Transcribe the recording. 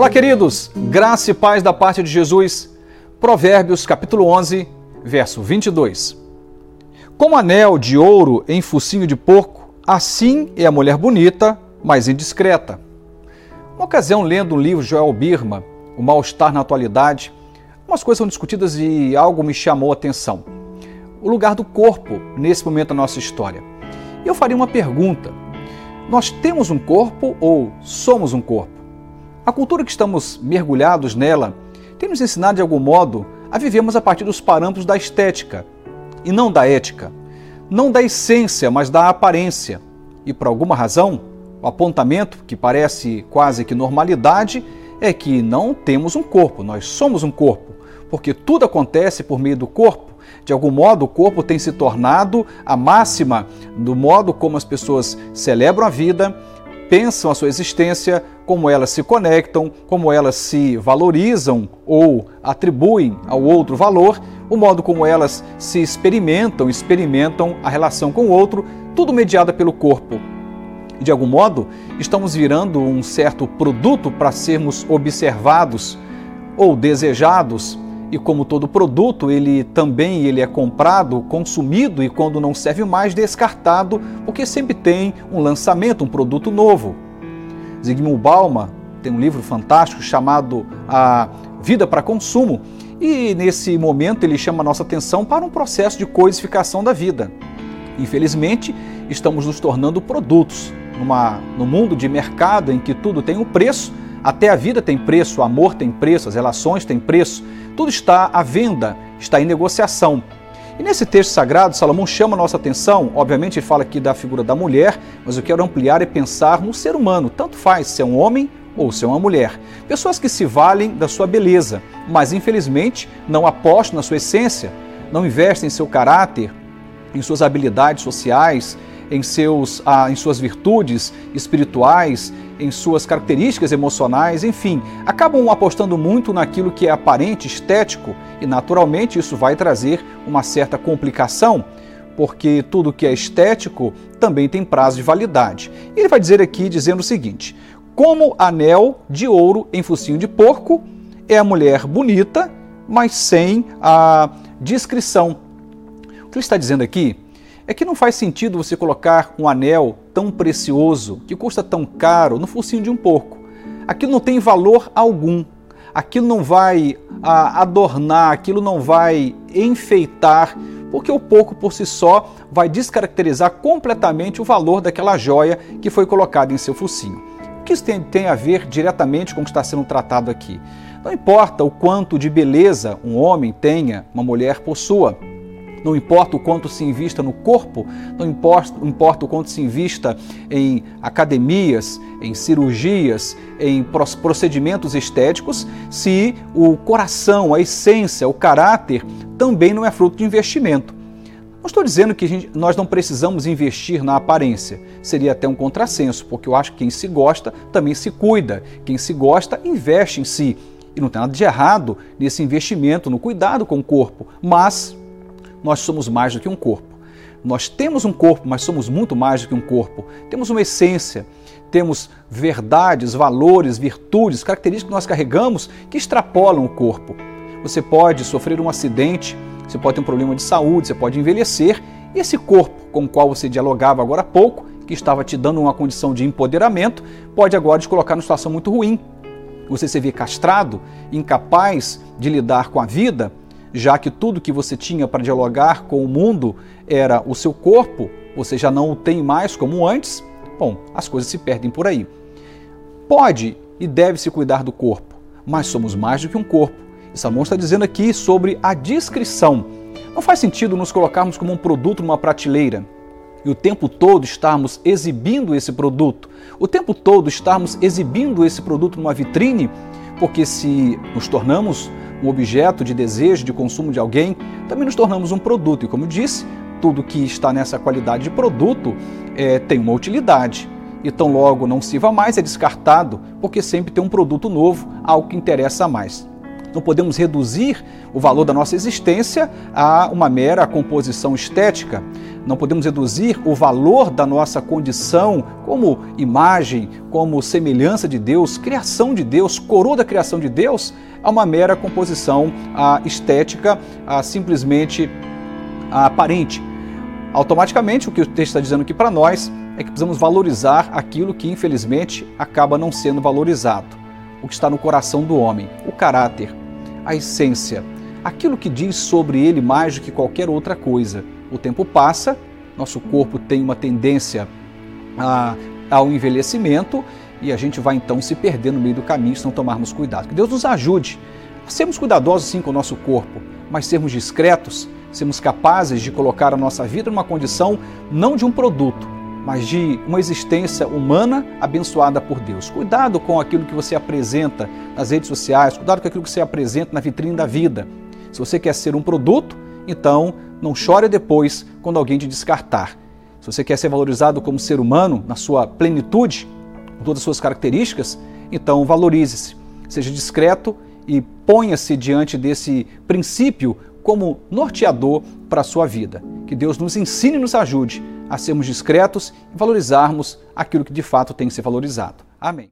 Olá, queridos, graça e paz da parte de Jesus. Provérbios, capítulo 11, verso 22. Como anel de ouro em focinho de porco, assim é a mulher bonita, mas indiscreta. Uma ocasião, lendo um livro de Joel Birma, O Mal-Estar na Atualidade, umas coisas são discutidas e algo me chamou a atenção. O lugar do corpo nesse momento da nossa história. E eu faria uma pergunta: Nós temos um corpo ou somos um corpo? A cultura que estamos mergulhados nela tem nos ensinado de algum modo a vivermos a partir dos parâmetros da estética e não da ética, não da essência, mas da aparência. E por alguma razão, o apontamento, que parece quase que normalidade, é que não temos um corpo, nós somos um corpo, porque tudo acontece por meio do corpo. De algum modo, o corpo tem se tornado a máxima do modo como as pessoas celebram a vida, pensam a sua existência, como elas se conectam, como elas se valorizam ou atribuem ao outro valor, o modo como elas se experimentam, experimentam a relação com o outro, tudo mediado pelo corpo. De algum modo, estamos virando um certo produto para sermos observados ou desejados e como todo produto, ele também ele é comprado, consumido e quando não serve mais descartado, porque sempre tem um lançamento, um produto novo. Zygmunt Bauman tem um livro fantástico chamado A Vida para Consumo, e nesse momento ele chama a nossa atenção para um processo de coisificação da vida. Infelizmente, estamos nos tornando produtos numa, no mundo de mercado em que tudo tem um preço, até a vida tem preço, o amor tem preço, as relações têm preço, tudo está à venda, está em negociação. E nesse texto sagrado, Salomão chama a nossa atenção, obviamente ele fala aqui da figura da mulher, mas eu quero ampliar e pensar no ser humano, tanto faz se é um homem ou se é uma mulher. Pessoas que se valem da sua beleza, mas infelizmente não apostam na sua essência, não investem em seu caráter, em suas habilidades sociais, em, seus, ah, em suas virtudes espirituais, em suas características emocionais, enfim, acabam apostando muito naquilo que é aparente, estético, e naturalmente isso vai trazer uma certa complicação, porque tudo que é estético também tem prazo de validade. Ele vai dizer aqui dizendo o seguinte: como anel de ouro em focinho de porco, é a mulher bonita, mas sem a discrição. O que ele está dizendo aqui é que não faz sentido você colocar um anel tão precioso, que custa tão caro, no focinho de um porco. Aquilo não tem valor algum. Aquilo não vai ah, adornar, aquilo não vai enfeitar, porque o porco por si só vai descaracterizar completamente o valor daquela joia que foi colocada em seu focinho. O que isso tem, tem a ver diretamente com o que está sendo tratado aqui? Não importa o quanto de beleza um homem tenha, uma mulher possua não importa o quanto se invista no corpo, não importa, importa o quanto se invista em academias, em cirurgias, em procedimentos estéticos, se o coração, a essência, o caráter também não é fruto de investimento. Não estou dizendo que gente, nós não precisamos investir na aparência. Seria até um contrassenso, porque eu acho que quem se gosta também se cuida. Quem se gosta investe em si. E não tem nada de errado nesse investimento, no cuidado com o corpo. Mas nós somos mais do que um corpo. Nós temos um corpo, mas somos muito mais do que um corpo. Temos uma essência, temos verdades, valores, virtudes, características que nós carregamos que extrapolam o corpo. Você pode sofrer um acidente, você pode ter um problema de saúde, você pode envelhecer, e esse corpo com o qual você dialogava agora há pouco, que estava te dando uma condição de empoderamento, pode agora te colocar numa situação muito ruim. Você se vê castrado, incapaz de lidar com a vida, já que tudo que você tinha para dialogar com o mundo era o seu corpo, você já não o tem mais como antes, bom, as coisas se perdem por aí. Pode e deve se cuidar do corpo, mas somos mais do que um corpo. E Salomão está dizendo aqui sobre a discrição. Não faz sentido nos colocarmos como um produto numa prateleira e o tempo todo estarmos exibindo esse produto, o tempo todo estarmos exibindo esse produto numa vitrine, porque se nos tornamos um objeto de desejo, de consumo de alguém, também nos tornamos um produto. E como disse, tudo que está nessa qualidade de produto é, tem uma utilidade. E tão logo não sirva mais, é descartado, porque sempre tem um produto novo, algo que interessa mais. Não podemos reduzir o valor da nossa existência a uma mera composição estética. Não podemos reduzir o valor da nossa condição como imagem, como semelhança de Deus, criação de Deus, coroa da criação de Deus, a uma mera composição a, estética, a, simplesmente a, aparente. Automaticamente, o que o texto está dizendo aqui para nós é que precisamos valorizar aquilo que, infelizmente, acaba não sendo valorizado. O que está no coração do homem, o caráter, a essência, aquilo que diz sobre ele mais do que qualquer outra coisa. O tempo passa, nosso corpo tem uma tendência a, ao envelhecimento e a gente vai então se perder no meio do caminho se não tomarmos cuidado. Que Deus nos ajude a sermos cuidadosos sim com o nosso corpo, mas sermos discretos, sermos capazes de colocar a nossa vida numa condição não de um produto, mas de uma existência humana abençoada por Deus. Cuidado com aquilo que você apresenta nas redes sociais, cuidado com aquilo que você apresenta na vitrine da vida. Se você quer ser um produto, então não chore depois quando alguém te descartar. Se você quer ser valorizado como ser humano na sua plenitude, com todas as suas características, então valorize-se. Seja discreto e ponha-se diante desse princípio como norteador para a sua vida. Que Deus nos ensine e nos ajude a sermos discretos e valorizarmos aquilo que de fato tem que ser valorizado. Amém.